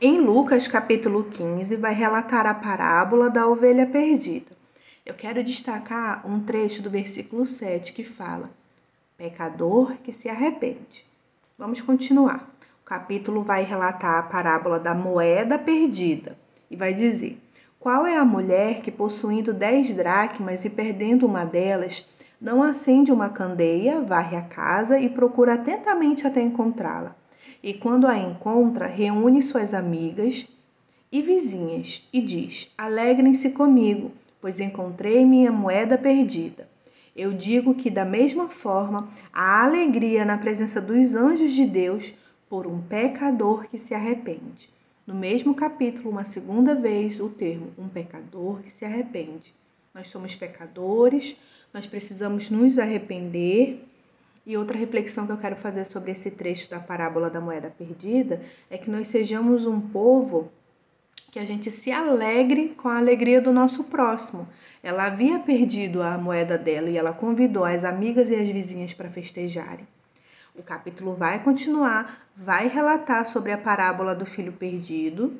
Em Lucas capítulo 15 vai relatar a parábola da ovelha perdida. Eu quero destacar um trecho do versículo 7 que fala: Pecador que se arrepende. Vamos continuar. O capítulo vai relatar a parábola da moeda perdida e vai dizer: Qual é a mulher que, possuindo dez dracmas e perdendo uma delas, não acende uma candeia, varre a casa e procura atentamente até encontrá-la? E quando a encontra, reúne suas amigas e vizinhas e diz: Alegrem-se comigo, pois encontrei minha moeda perdida. Eu digo que, da mesma forma, a alegria na presença dos anjos de Deus por um pecador que se arrepende. No mesmo capítulo, uma segunda vez, o termo um pecador que se arrepende. Nós somos pecadores, nós precisamos nos arrepender. E outra reflexão que eu quero fazer sobre esse trecho da parábola da moeda perdida é que nós sejamos um povo que a gente se alegre com a alegria do nosso próximo. Ela havia perdido a moeda dela e ela convidou as amigas e as vizinhas para festejarem. O capítulo vai continuar, vai relatar sobre a parábola do filho perdido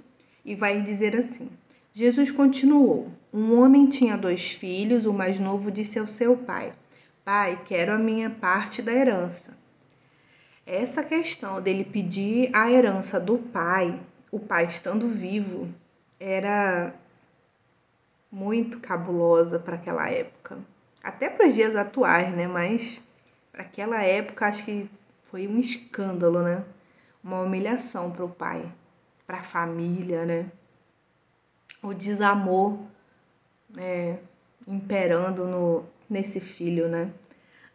e vai dizer assim: Jesus continuou: Um homem tinha dois filhos, o mais novo disse ao seu pai: Pai, quero a minha parte da herança. Essa questão dele pedir a herança do pai, o pai estando vivo, era muito cabulosa para aquela época. Até para os dias atuais, né? Mas para aquela época acho que foi um escândalo, né? Uma humilhação para o pai, para a família, né? O desamor né? imperando no, nesse filho, né?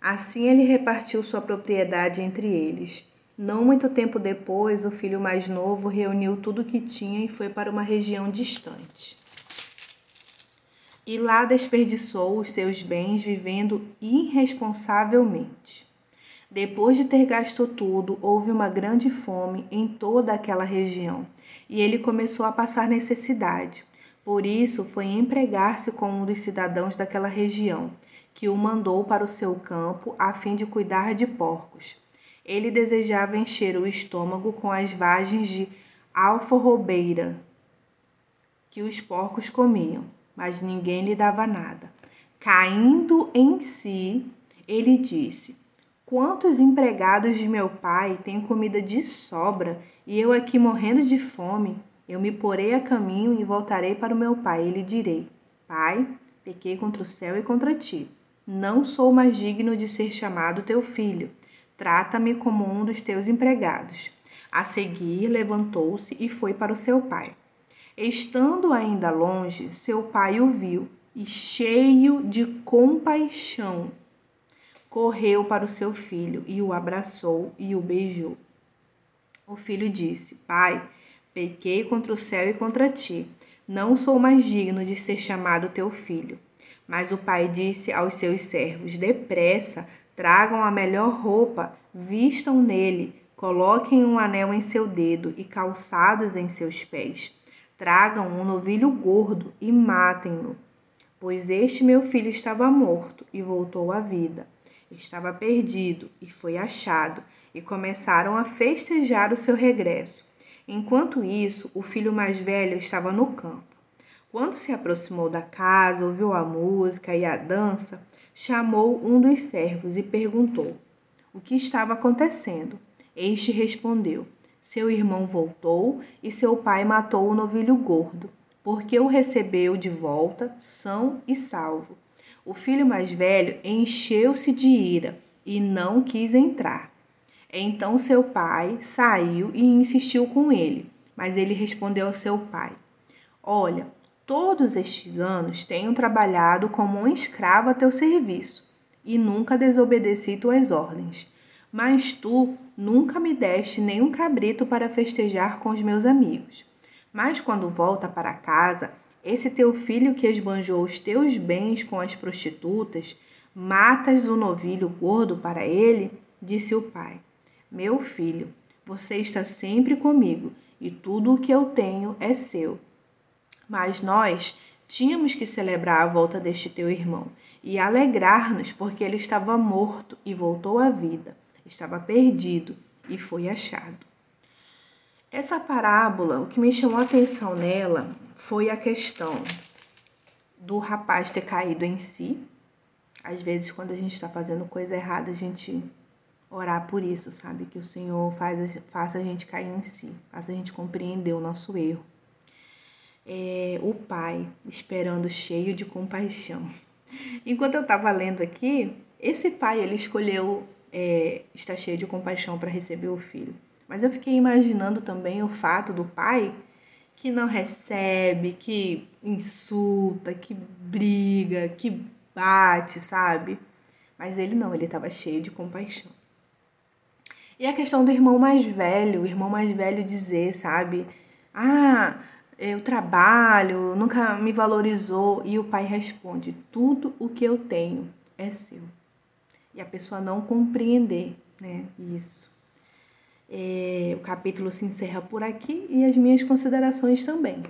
Assim ele repartiu sua propriedade entre eles. Não muito tempo depois, o filho mais novo reuniu tudo o que tinha e foi para uma região distante. E lá desperdiçou os seus bens vivendo irresponsavelmente. Depois de ter gasto tudo, houve uma grande fome em toda aquela região e ele começou a passar necessidade. Por isso, foi empregar-se com um dos cidadãos daquela região, que o mandou para o seu campo a fim de cuidar de porcos. Ele desejava encher o estômago com as vagens de alforrobeira que os porcos comiam, mas ninguém lhe dava nada. Caindo em si, ele disse: Quantos empregados de meu pai têm comida de sobra e eu aqui morrendo de fome? Eu me porei a caminho e voltarei para o meu pai e lhe direi: Pai, pequei contra o céu e contra ti. Não sou mais digno de ser chamado teu filho. Trata-me como um dos teus empregados. A seguir, levantou-se e foi para o seu pai. Estando ainda longe, seu pai o viu e, cheio de compaixão, correu para o seu filho e o abraçou e o beijou. O filho disse: Pai, pequei contra o céu e contra ti. Não sou mais digno de ser chamado teu filho. Mas o pai disse aos seus servos: Depressa, tragam a melhor roupa, vistam nele, coloquem um anel em seu dedo e calçados em seus pés. Tragam um novilho gordo e matem-no. Pois este meu filho estava morto e voltou à vida estava perdido e foi achado, e começaram a festejar o seu regresso. Enquanto isso, o filho mais velho estava no campo. Quando se aproximou da casa, ouviu a música e a dança, chamou um dos servos e perguntou o que estava acontecendo. Este respondeu: Seu irmão voltou e seu pai matou o novilho gordo, porque o recebeu de volta, são e salvo. O filho mais velho encheu-se de ira e não quis entrar. Então seu pai saiu e insistiu com ele, mas ele respondeu ao seu pai: Olha, todos estes anos tenho trabalhado como um escravo a teu serviço e nunca desobedeci tuas ordens. Mas tu nunca me deste nenhum cabrito para festejar com os meus amigos. Mas quando volta para casa, esse teu filho que esbanjou os teus bens com as prostitutas, matas o novilho gordo para ele? Disse o pai: Meu filho, você está sempre comigo e tudo o que eu tenho é seu. Mas nós tínhamos que celebrar a volta deste teu irmão e alegrar-nos porque ele estava morto e voltou à vida, estava perdido e foi achado. Essa parábola, o que me chamou a atenção nela foi a questão do rapaz ter caído em si. Às vezes, quando a gente está fazendo coisa errada, a gente orar por isso, sabe? Que o Senhor faz, faça a gente cair em si, faça a gente compreender o nosso erro. É, o pai esperando cheio de compaixão. Enquanto eu estava lendo aqui, esse pai ele escolheu é, estar cheio de compaixão para receber o filho. Mas eu fiquei imaginando também o fato do pai que não recebe, que insulta, que briga, que bate, sabe? Mas ele não, ele estava cheio de compaixão. E a questão do irmão mais velho, o irmão mais velho dizer, sabe? Ah, eu trabalho, nunca me valorizou. E o pai responde: tudo o que eu tenho é seu. E a pessoa não compreender, né? Isso. É, o capítulo se encerra por aqui e as minhas considerações também.